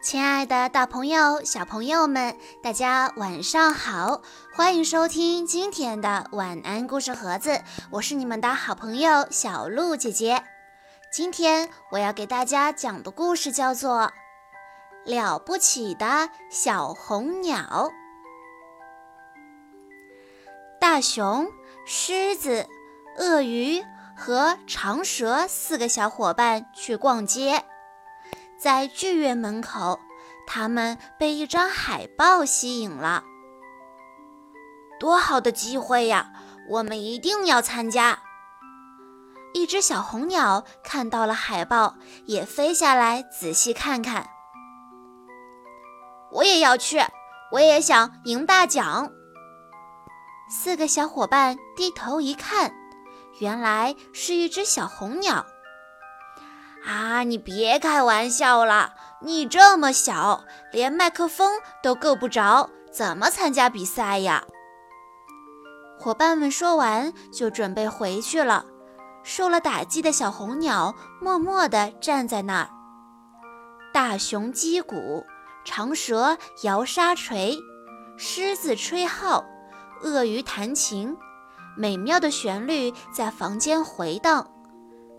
亲爱的，大朋友、小朋友们，大家晚上好！欢迎收听今天的晚安故事盒子，我是你们的好朋友小鹿姐姐。今天我要给大家讲的故事叫做《了不起的小红鸟》。大熊、狮子、鳄鱼和长蛇四个小伙伴去逛街。在剧院门口，他们被一张海报吸引了。多好的机会呀！我们一定要参加。一只小红鸟看到了海报，也飞下来仔细看看。我也要去，我也想赢大奖。四个小伙伴低头一看，原来是一只小红鸟。啊！你别开玩笑了，你这么小，连麦克风都够不着，怎么参加比赛呀？伙伴们说完就准备回去了。受了打击的小红鸟默默地站在那儿。大熊击鼓，长蛇摇沙锤，狮子吹号，鳄鱼弹琴，美妙的旋律在房间回荡。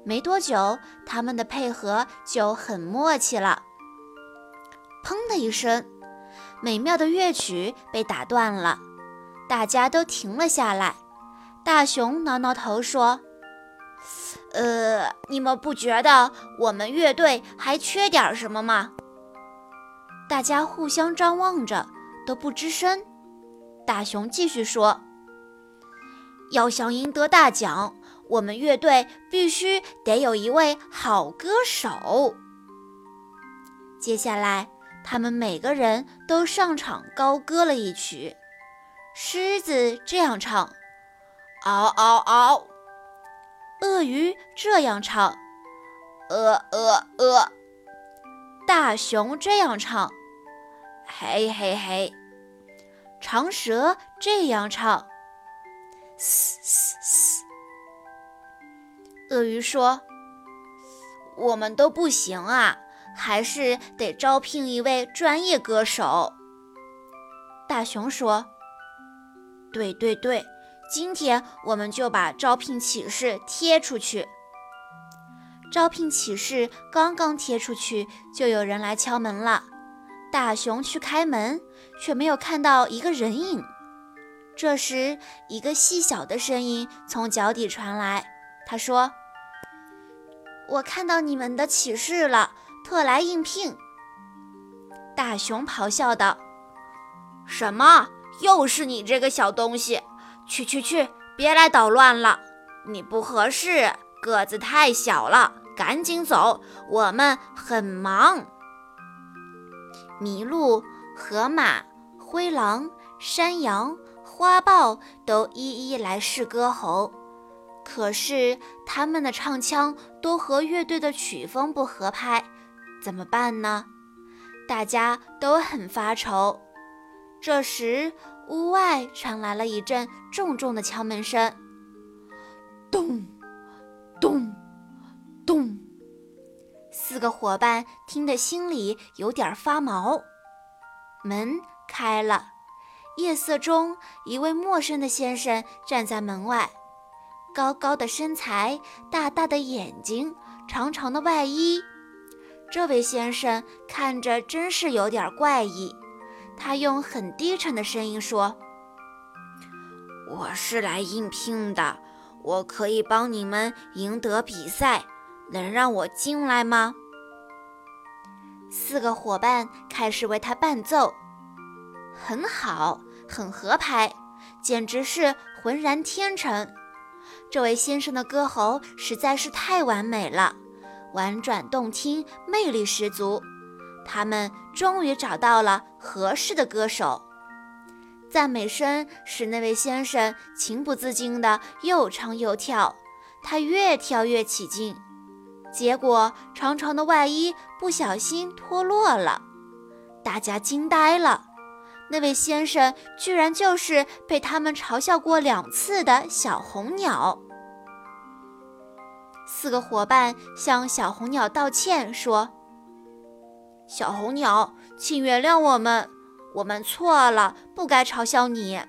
没多久，他们的配合就很默契了。砰的一声，美妙的乐曲被打断了，大家都停了下来。大熊挠挠头说：“呃，你们不觉得我们乐队还缺点什么吗？”大家互相张望着，都不吱声。大熊继续说：“要想赢得大奖。”我们乐队必须得有一位好歌手。接下来，他们每个人都上场高歌了一曲。狮子这样唱：“嗷嗷嗷。”鳄鱼这样唱：“呃呃呃。”大熊这样唱：“嘿嘿嘿。”长蛇这样唱：“嘶嘶嘶。”鳄鱼说：“我们都不行啊，还是得招聘一位专业歌手。”大熊说：“对对对，今天我们就把招聘启事贴出去。”招聘启事刚刚贴出去，就有人来敲门了。大熊去开门，却没有看到一个人影。这时，一个细小的声音从脚底传来，他说。我看到你们的启示了，特来应聘。大熊咆哮道：“什么？又是你这个小东西！去去去，别来捣乱了！你不合适，个子太小了，赶紧走，我们很忙。”麋鹿、河马、灰狼、山羊、花豹都一一来试歌喉。可是他们的唱腔都和乐队的曲风不合拍，怎么办呢？大家都很发愁。这时，屋外传来了一阵重重的敲门声，咚，咚，咚。四个伙伴听得心里有点发毛。门开了，夜色中，一位陌生的先生站在门外。高高的身材，大大的眼睛，长长的外衣。这位先生看着真是有点怪异。他用很低沉的声音说：“我是来应聘的，我可以帮你们赢得比赛，能让我进来吗？”四个伙伴开始为他伴奏，很好，很合拍，简直是浑然天成。这位先生的歌喉实在是太完美了，婉转动听，魅力十足。他们终于找到了合适的歌手。赞美声使那位先生情不自禁地又唱又跳，他越跳越起劲，结果长长的外衣不小心脱落了。大家惊呆了。那位先生居然就是被他们嘲笑过两次的小红鸟。四个伙伴向小红鸟道歉说：“小红鸟，请原谅我们，我们错了，不该嘲笑你。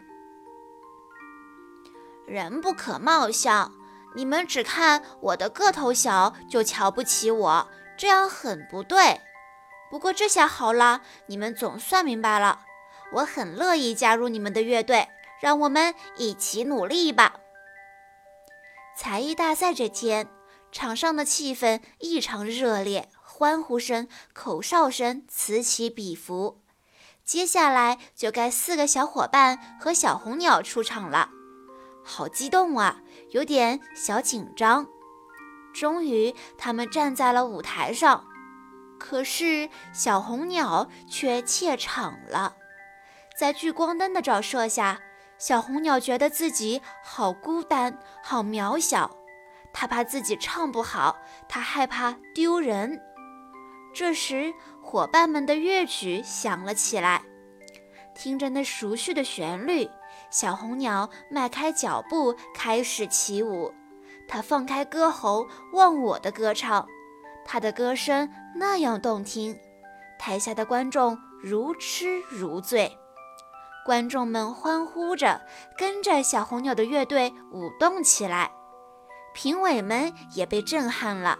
人不可貌相，你们只看我的个头小就瞧不起我，这样很不对。不过这下好了，你们总算明白了，我很乐意加入你们的乐队，让我们一起努力吧。才艺大赛这天，场上的气氛异常热烈，欢呼声、口哨声此起彼伏。接下来就该四个小伙伴和小红鸟出场了，好激动啊，有点小紧张。终于，他们站在了舞台上，可是小红鸟却怯场了。在聚光灯的照射下。小红鸟觉得自己好孤单，好渺小。它怕自己唱不好，它害怕丢人。这时，伙伴们的乐曲响了起来。听着那熟悉的旋律，小红鸟迈开脚步开始起舞。它放开歌喉，忘我的歌唱。它的歌声那样动听，台下的观众如痴如醉。观众们欢呼着，跟着小红鸟的乐队舞动起来。评委们也被震撼了，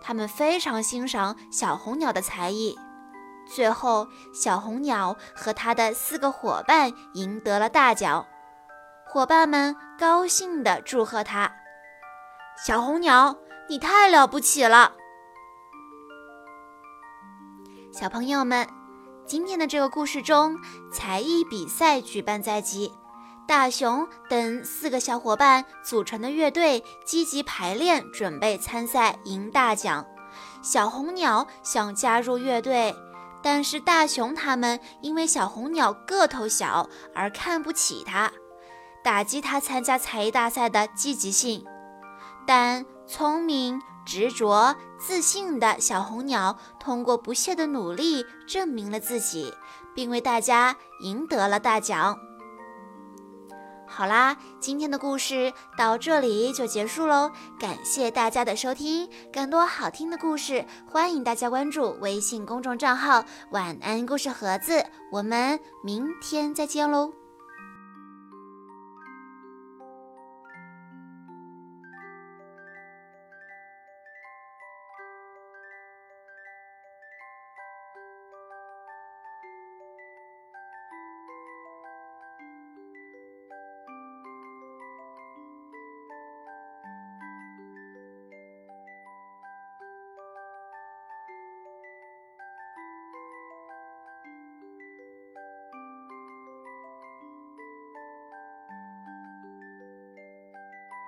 他们非常欣赏小红鸟的才艺。最后，小红鸟和他的四个伙伴赢得了大奖。伙伴们高兴地祝贺他：“小红鸟，你太了不起了！”小朋友们。今天的这个故事中，才艺比赛举办在即，大熊等四个小伙伴组成的乐队积极排练，准备参赛赢大奖。小红鸟想加入乐队，但是大熊他们因为小红鸟个头小而看不起他，打击他参加才艺大赛的积极性。但聪明。执着、自信的小红鸟通过不懈的努力证明了自己，并为大家赢得了大奖。好啦，今天的故事到这里就结束喽，感谢大家的收听。更多好听的故事，欢迎大家关注微信公众账号“晚安故事盒子”。我们明天再见喽！